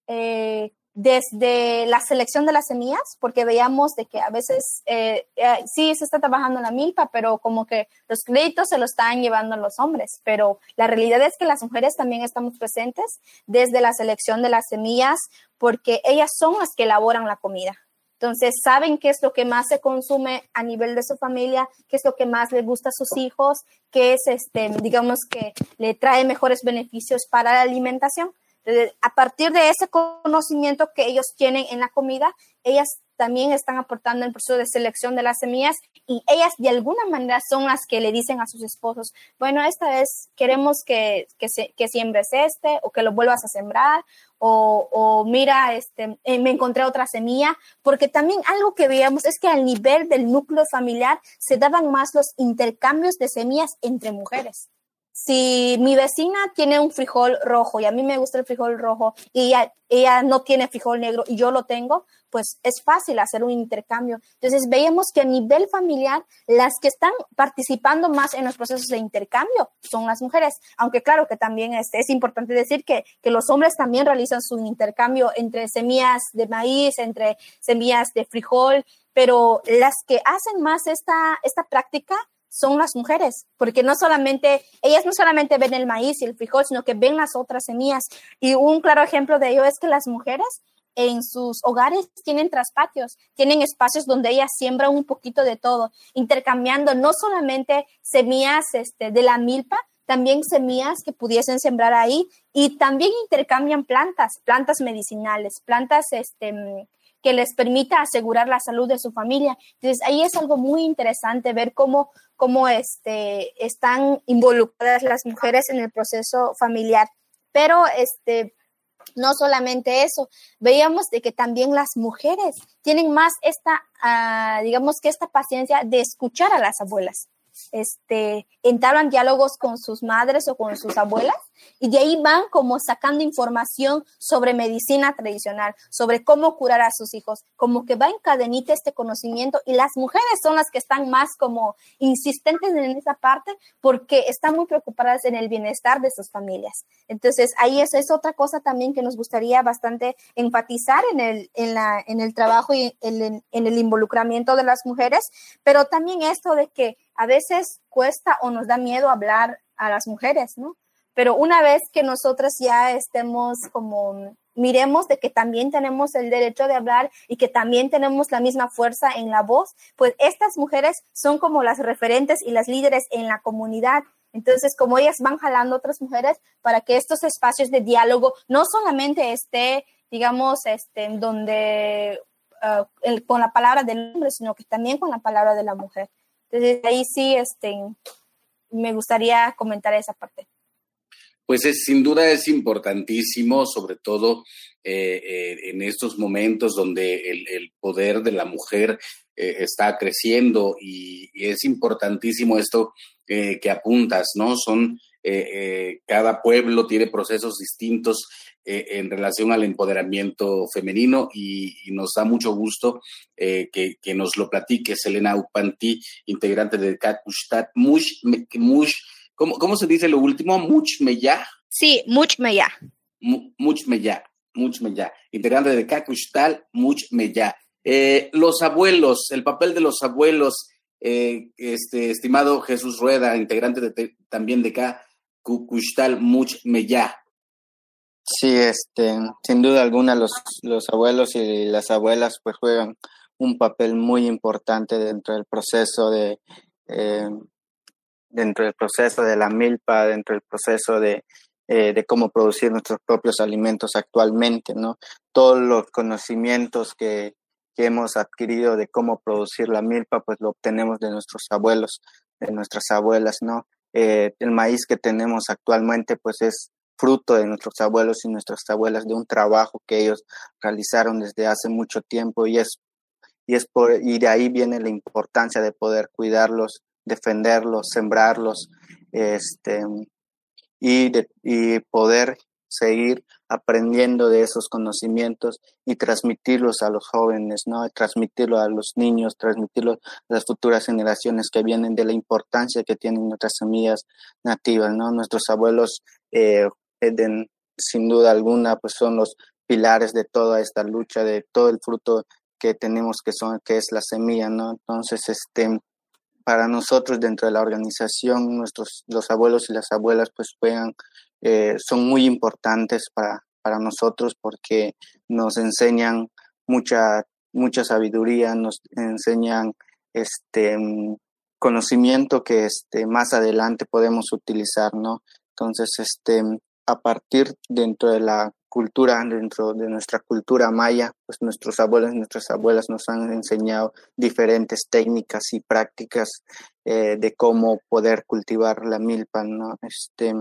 Eh, desde la selección de las semillas, porque veíamos de que a veces eh, eh, sí se está trabajando en la milpa, pero como que los créditos se los están llevando los hombres, pero la realidad es que las mujeres también estamos presentes desde la selección de las semillas, porque ellas son las que elaboran la comida. Entonces, saben qué es lo que más se consume a nivel de su familia, qué es lo que más les gusta a sus hijos, qué es, este, digamos, que le trae mejores beneficios para la alimentación a partir de ese conocimiento que ellos tienen en la comida, ellas también están aportando el proceso de selección de las semillas y ellas de alguna manera son las que le dicen a sus esposos, bueno, esta vez queremos que, que, que siembres este o que lo vuelvas a sembrar o, o mira, este, eh, me encontré otra semilla, porque también algo que veíamos es que al nivel del núcleo familiar se daban más los intercambios de semillas entre mujeres si mi vecina tiene un frijol rojo y a mí me gusta el frijol rojo y ella, no tiene frijol negro y yo lo tengo, pues es fácil hacer un intercambio. Entonces veíamos que a nivel familiar las que están participando más en los procesos de intercambio son las mujeres, aunque claro que también es, es importante decir que, que los hombres también realizan su intercambio entre semillas de maíz, entre semillas de frijol, pero las que hacen más esta, esta práctica son las mujeres, porque no solamente, ellas no solamente ven el maíz y el frijol, sino que ven las otras semillas. Y un claro ejemplo de ello es que las mujeres en sus hogares tienen traspatios, tienen espacios donde ellas siembran un poquito de todo, intercambiando no solamente semillas este, de la milpa, también semillas que pudiesen sembrar ahí y también intercambian plantas, plantas medicinales, plantas este, que les permita asegurar la salud de su familia. Entonces, ahí es algo muy interesante ver cómo, cómo este, están involucradas las mujeres en el proceso familiar. Pero, este, no solamente eso, veíamos de que también las mujeres tienen más esta, ah, digamos que esta paciencia de escuchar a las abuelas este, entablan diálogos con sus madres o con sus abuelas y de ahí van como sacando información sobre medicina tradicional, sobre cómo curar a sus hijos, como que va en cadenita este conocimiento y las mujeres son las que están más como insistentes en esa parte porque están muy preocupadas en el bienestar de sus familias. Entonces, ahí eso es otra cosa también que nos gustaría bastante enfatizar en el, en la, en el trabajo y en, en el involucramiento de las mujeres, pero también esto de que a veces cuesta o nos da miedo hablar a las mujeres, ¿no? pero una vez que nosotras ya estemos como miremos de que también tenemos el derecho de hablar y que también tenemos la misma fuerza en la voz, pues estas mujeres son como las referentes y las líderes en la comunidad. Entonces, como ellas van jalando otras mujeres para que estos espacios de diálogo no solamente esté, digamos, este, donde ah, con la palabra del hombre, sino que también con la palabra de la mujer. Entonces, ahí sí, este, me gustaría comentar esa parte pues es, sin duda es importantísimo, sobre todo eh, eh, en estos momentos donde el, poder de la mujer eh, está creciendo y, es importantísimo esto que apuntas, ¿no? Son, cada pueblo tiene procesos distintos en relación al empoderamiento femenino y, nos da mucho gusto que, nos lo platique Selena Upanti, integrante de Kakustat Mush, Mush ¿Cómo, ¿Cómo se dice lo último? Muchmeya. Sí, Muchmeya. Muchmeya, Muchmeya. Integrante de Kakushtal, Muchmeya. Eh, los abuelos, el papel de los abuelos, eh, este estimado Jesús Rueda, integrante de, también de Kakushtal, Muchmeya. Sí, este, sin duda alguna los, los abuelos y las abuelas pues juegan un papel muy importante dentro del proceso de eh, dentro del proceso de la milpa, dentro del proceso de, eh, de cómo producir nuestros propios alimentos actualmente, ¿no? Todos los conocimientos que, que hemos adquirido de cómo producir la milpa, pues lo obtenemos de nuestros abuelos, de nuestras abuelas, ¿no? Eh, el maíz que tenemos actualmente, pues es fruto de nuestros abuelos y nuestras abuelas, de un trabajo que ellos realizaron desde hace mucho tiempo y es, y es por, y de ahí viene la importancia de poder cuidarlos defenderlos, sembrarlos, este, y, y poder seguir aprendiendo de esos conocimientos y transmitirlos a los jóvenes, ¿no? Transmitirlo a los niños, transmitirlo a las futuras generaciones que vienen de la importancia que tienen nuestras semillas nativas, ¿no? Nuestros abuelos, eh, sin duda alguna, pues son los pilares de toda esta lucha, de todo el fruto que tenemos que son, que es la semilla, ¿no? Entonces, este, para nosotros dentro de la organización, nuestros, los abuelos y las abuelas pues juegan, eh, son muy importantes para, para nosotros porque nos enseñan mucha, mucha sabiduría, nos enseñan este conocimiento que este, más adelante podemos utilizar, ¿no? Entonces, este, a partir dentro de la cultura, dentro de nuestra cultura maya, pues nuestros abuelos y nuestras abuelas nos han enseñado diferentes técnicas y prácticas eh, de cómo poder cultivar la milpa, ¿no? Este,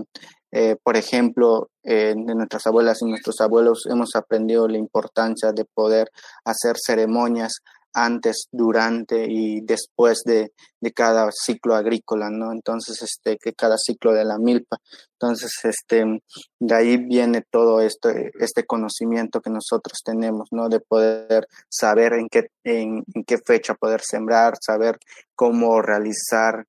eh, por ejemplo, de nuestras abuelas y nuestros abuelos hemos aprendido la importancia de poder hacer ceremonias antes, durante y después de, de, cada ciclo agrícola, ¿no? Entonces, este, que cada ciclo de la milpa. Entonces, este, de ahí viene todo esto, este conocimiento que nosotros tenemos, ¿no? De poder saber en qué, en, qué fecha poder sembrar, saber cómo realizar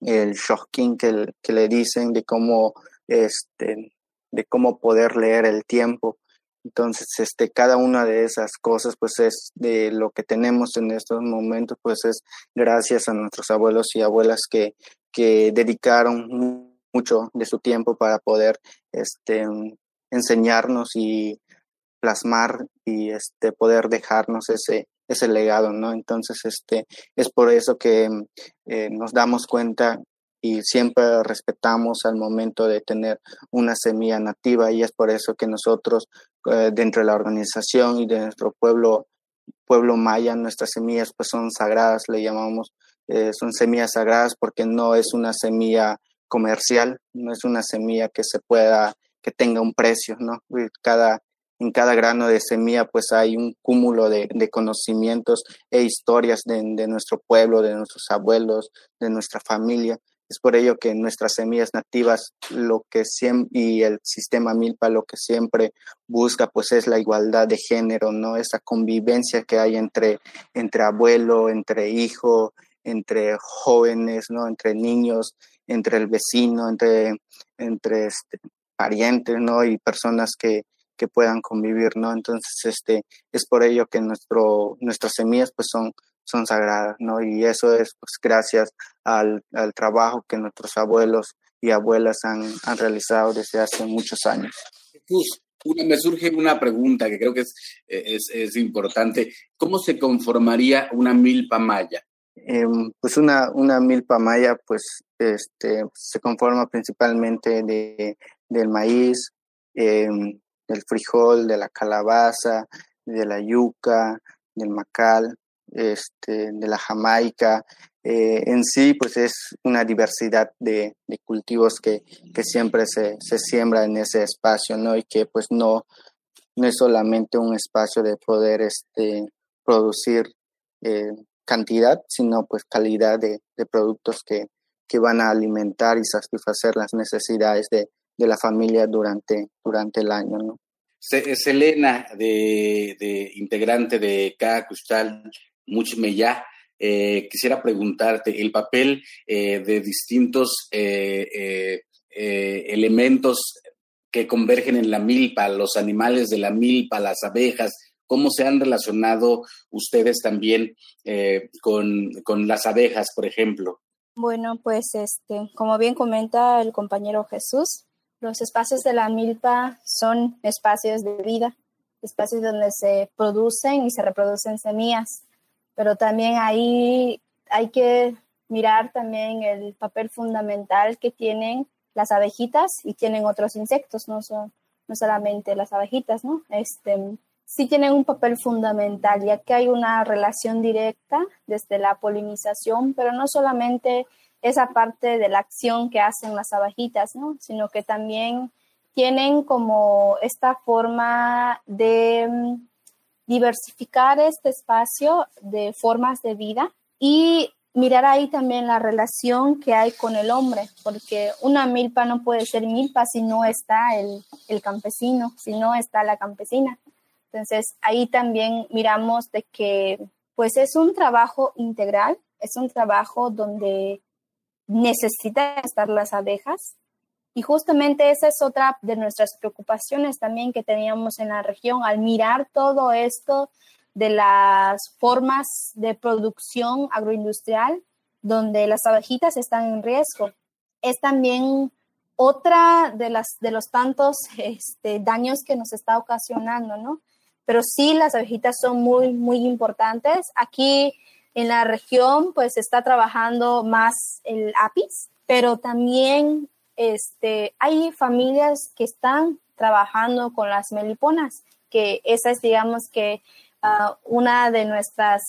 el shocking que, que le dicen, de cómo, este, de cómo poder leer el tiempo entonces, este, cada una de esas cosas, pues es de lo que tenemos en estos momentos, pues es gracias a nuestros abuelos y abuelas que, que dedicaron mucho de su tiempo para poder este, enseñarnos y plasmar y este, poder dejarnos ese, ese legado, ¿no? Entonces, este, es por eso que eh, nos damos cuenta y siempre respetamos al momento de tener una semilla nativa y es por eso que nosotros eh, dentro de la organización y de nuestro pueblo pueblo maya nuestras semillas pues son sagradas le llamamos eh, son semillas sagradas porque no es una semilla comercial no es una semilla que se pueda que tenga un precio no cada en cada grano de semilla pues hay un cúmulo de, de conocimientos e historias de, de, nuestro pueblo, de nuestros abuelos, de nuestra familia. Es por ello que nuestras semillas nativas lo que siempre, y el sistema Milpa lo que siempre busca pues es la igualdad de género, ¿no? Esa convivencia que hay entre, entre abuelo, entre hijo, entre jóvenes, ¿no? Entre niños, entre el vecino, entre, entre este, parientes, ¿no? Y personas que, que puedan convivir, ¿no? Entonces, este, es por ello que nuestro, nuestras semillas pues son, son sagradas, ¿no? Y eso es pues gracias al, al trabajo que nuestros abuelos y abuelas han, han realizado desde hace muchos años. Jesús, una, me surge una pregunta que creo que es, es, es importante. ¿Cómo se conformaría una milpa maya? Eh, pues una, una milpa maya pues este, se conforma principalmente de, del maíz, eh, del frijol, de la calabaza, de la yuca, del macal, este, de la jamaica. Eh, en sí, pues es una diversidad de, cultivos que, que siempre se, se, siembra en ese espacio, ¿no? Y que pues no, no es solamente un espacio de poder este, producir eh, cantidad, sino pues calidad de, productos que, que, van a alimentar y satisfacer las necesidades de, de la familia durante, durante el año, ¿no? Selena, de, integrante de. Custal Muchmeya, eh, quisiera preguntarte el papel eh, de distintos eh, elementos que convergen en la milpa, los animales de la milpa, las abejas, cómo se han relacionado ustedes también con, con las abejas, por ejemplo. Bueno, pues este, como bien comenta el compañero Jesús, los espacios de la milpa son espacios de vida, espacios donde se producen y se reproducen semillas, pero también ahí hay que mirar también el papel fundamental que tienen las abejitas y tienen otros insectos, no, son, no solamente las abejitas, ¿no? Este, sí tienen un papel fundamental, ya que hay una relación directa desde la polinización, pero no solamente esa parte de la acción que hacen las abejitas, ¿no? Sino que también tienen como esta forma de diversificar este espacio de formas de vida y mirar ahí también la relación que hay con el hombre, porque una milpa no puede ser milpa si no está el, el campesino, si no está la campesina. Entonces ahí también miramos de que pues es un trabajo integral, es un trabajo donde necesitan estar las abejas. Y justamente esa es otra de nuestras preocupaciones también que teníamos en la región al mirar todo esto de las formas de producción agroindustrial donde las abejitas están en riesgo. Es también otra de, las, de los tantos este, daños que nos está ocasionando, ¿no? Pero sí, las abejitas son muy, muy importantes. Aquí en la región, pues está trabajando más el apis, pero también este, hay familias que están trabajando con las meliponas, que esa es, digamos, que uh, una de nuestras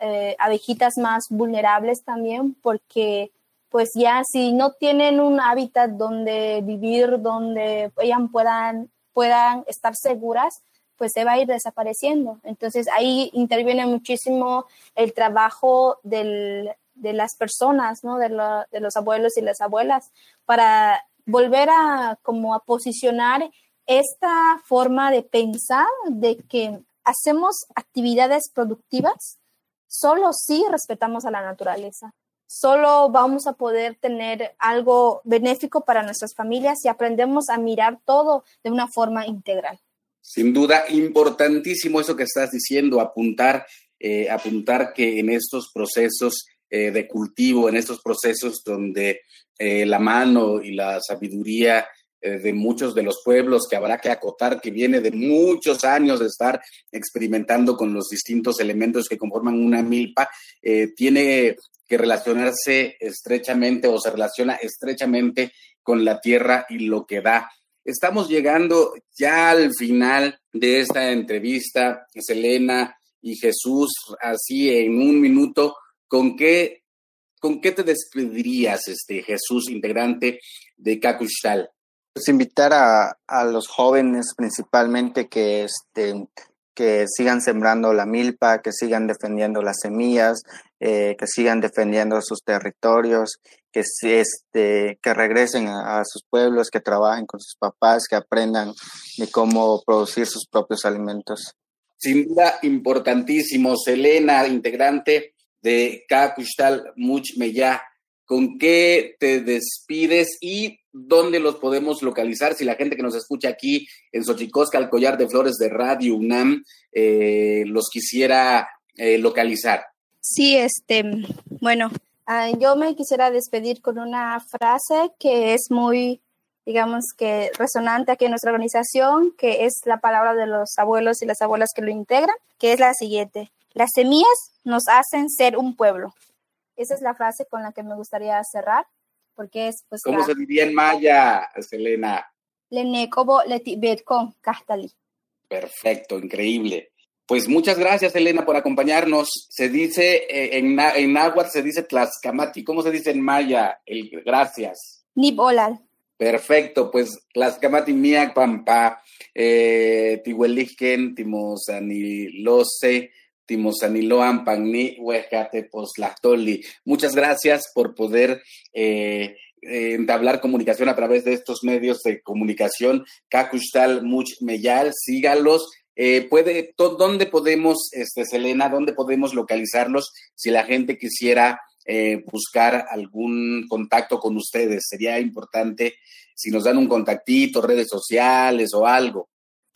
eh, abejitas más vulnerables también, porque pues ya si no tienen un hábitat donde vivir, donde ellas puedan, puedan estar seguras, pues se va a ir desapareciendo. Entonces ahí interviene muchísimo el trabajo del, de las personas, ¿no? De, la, de, los abuelos y las abuelas, para volver a como a posicionar esta forma de pensar de que hacemos actividades productivas solo si respetamos a la naturaleza. Solo vamos a poder tener algo benéfico para nuestras familias si aprendemos a mirar todo de una forma integral. Sin duda, importantísimo eso que estás diciendo, apuntar, eh, apuntar que en estos procesos eh, de cultivo, en estos procesos donde eh, la mano y la sabiduría eh, de muchos de los pueblos que habrá que acotar, que viene de muchos años de estar experimentando con los distintos elementos que conforman una milpa, tiene que relacionarse estrechamente o se relaciona estrechamente con la tierra y lo que da. Estamos llegando ya al final de esta entrevista, Selena y Jesús, así en un minuto, ¿con qué, con qué te despedirías, este, Jesús, integrante de Cacuchtal? Pues invitar a, a, los jóvenes principalmente que, este, que sigan sembrando la milpa, que sigan defendiendo las semillas, eh, que sigan defendiendo sus territorios, que, este, que regresen a, a, sus pueblos, que trabajen con sus papás, que aprendan de cómo producir sus propios alimentos. Sin duda, importantísimo. Selena, integrante de Cacuchtal Much Meya, ¿con qué te despides y dónde los podemos localizar? Si la gente que nos escucha aquí en Xochicosca, el collar de flores de Radio UNAM, eh, los quisiera eh, localizar. Sí, este, bueno, Ah, yo me quisiera despedir con una frase que es muy, digamos que resonante aquí en nuestra organización, que es la palabra de los abuelos y las abuelas que lo integran, que es la siguiente. Las semillas nos hacen ser un pueblo. Esa es la frase con la que me gustaría cerrar, porque es pues... ¿Cómo se diría en maya, Selena? Perfecto, increíble. Pues muchas gracias, Elena, por acompañarnos. Se dice eh, en, en náhuatl, se dice tlaxcamati. ¿Cómo se dice en maya? El, gracias. Nibolal. Perfecto, pues tlaxcamati miak pampa, eh, tihuelisken, timosanilose, timosaniloan pagni, huejate, poslastoli. Muchas gracias por poder eh, entablar comunicación a través de estos medios de comunicación. Kakustal Much Meyal, sígalos eh, puede, ¿Dónde podemos, este, Selena, dónde podemos localizarlos si la gente quisiera eh, buscar algún contacto con ustedes? Sería importante si nos dan un contactito, redes sociales o algo.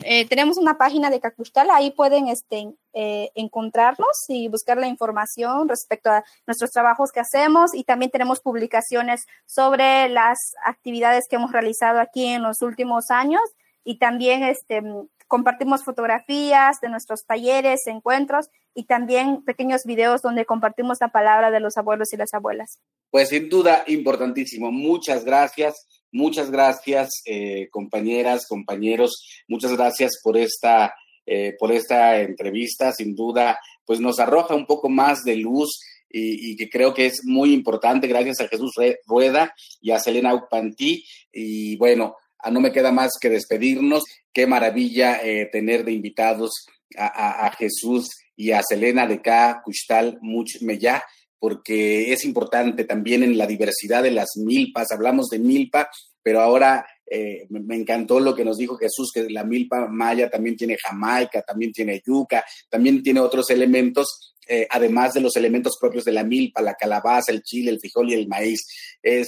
Eh, tenemos una página de Cacustal, ahí pueden este, encontrarnos y buscar la información respecto a nuestros trabajos que hacemos y también tenemos publicaciones sobre las actividades que hemos realizado aquí en los últimos años y también este, compartimos fotografías de nuestros talleres, encuentros y también pequeños videos donde compartimos la palabra de los abuelos y las abuelas. Pues sin duda, importantísimo. Muchas gracias. Muchas gracias, eh, compañeras, compañeros. Muchas gracias por esta, eh, por esta entrevista. Sin duda, pues nos arroja un poco más de luz y, que creo que es muy importante. Gracias a Jesús Rueda y a Selena Upantí. Y bueno, Ah, no me queda más que despedirnos. Qué maravilla eh, tener de invitados a, Jesús y a Selena de K, Kushtal Much porque es importante también en la diversidad de las milpas. Hablamos de milpa, pero ahora eh, me encantó lo que nos dijo Jesús, que la milpa maya también tiene jamaica, también tiene yuca, también tiene otros elementos, eh, además de los elementos propios de la milpa, la calabaza, el chile, el frijol y el maíz.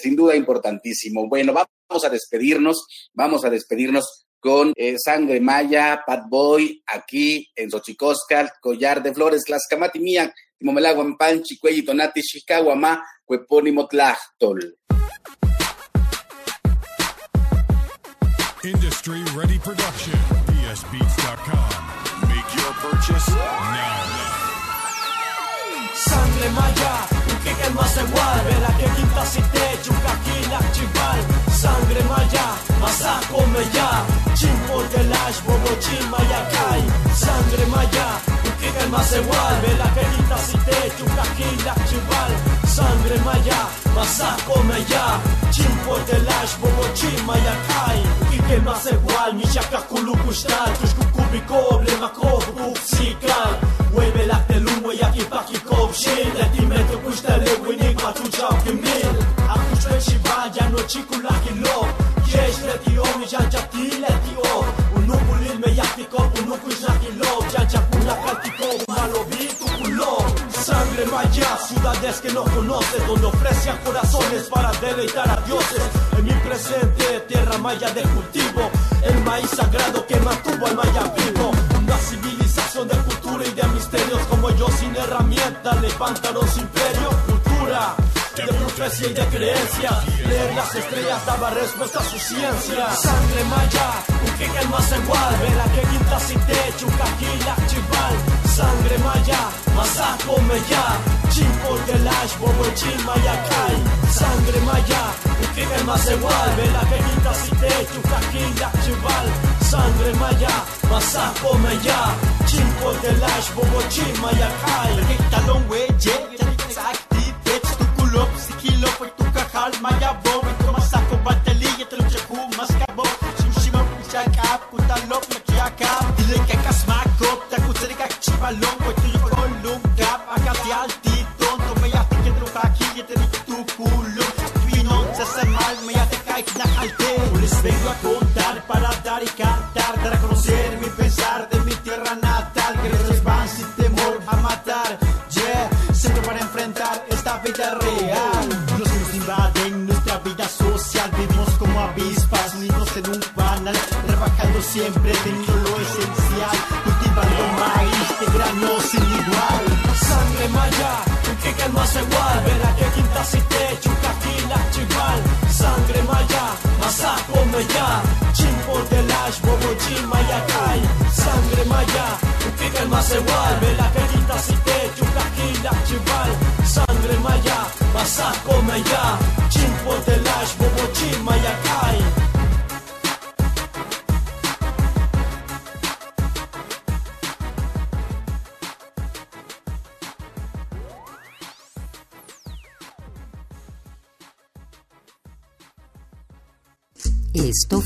sin duda importantísimo. Bueno, vamos a despedirnos, vamos a despedirnos con eh, Sangre Maya, Pat Boy, aquí en Xochicoscal, Collar de Flores, Las Mía, Timomelagua, Panchi, Cuelli, Tonati, Chicaguamá, Cuepónimo, Tlachtol. Industry Ready Production, psbeats.com. Make your purchase now. Sangre Maya, que que más igual, verá que quinta si te chuca aquí la chival sangre maya, masako meya, chimpo de lash, bobo chimaya kai, sangre maya, ukiga más igual, vela que quita si te chucaquila chival, sangre maya, masako meya, chimpo de lash, bobo chimaya kai, ukiga más igual, mi chaka kulu kustal, tushku kubikoble makobu sikal, Vuelve la ki kop shin, le ti meto kustal le winig ma tu chao kimil, akushwe shiva ya no Sangre maya, ciudades que no conoces Donde ofrecen corazones para deleitar a dioses En mi presente, tierra maya de cultivo. El maíz sagrado que mantuvo al maya vivo. Una civilización de sin herramientas levantaron su imperio Cultura de profecía y de creencia. Leer las estrellas daba respuesta a su ciencia. Sangre maya, un que el más igual. Verá que quinta si te chucaquila chival. Sangre maya, masaco meya. Chimpo de lash, bobo maya kai. Sangre maya, un el más igual. Verá que quinta si te chucaquila chival. Sangre maya, masaco meya. Chimpo de lash, bobo maya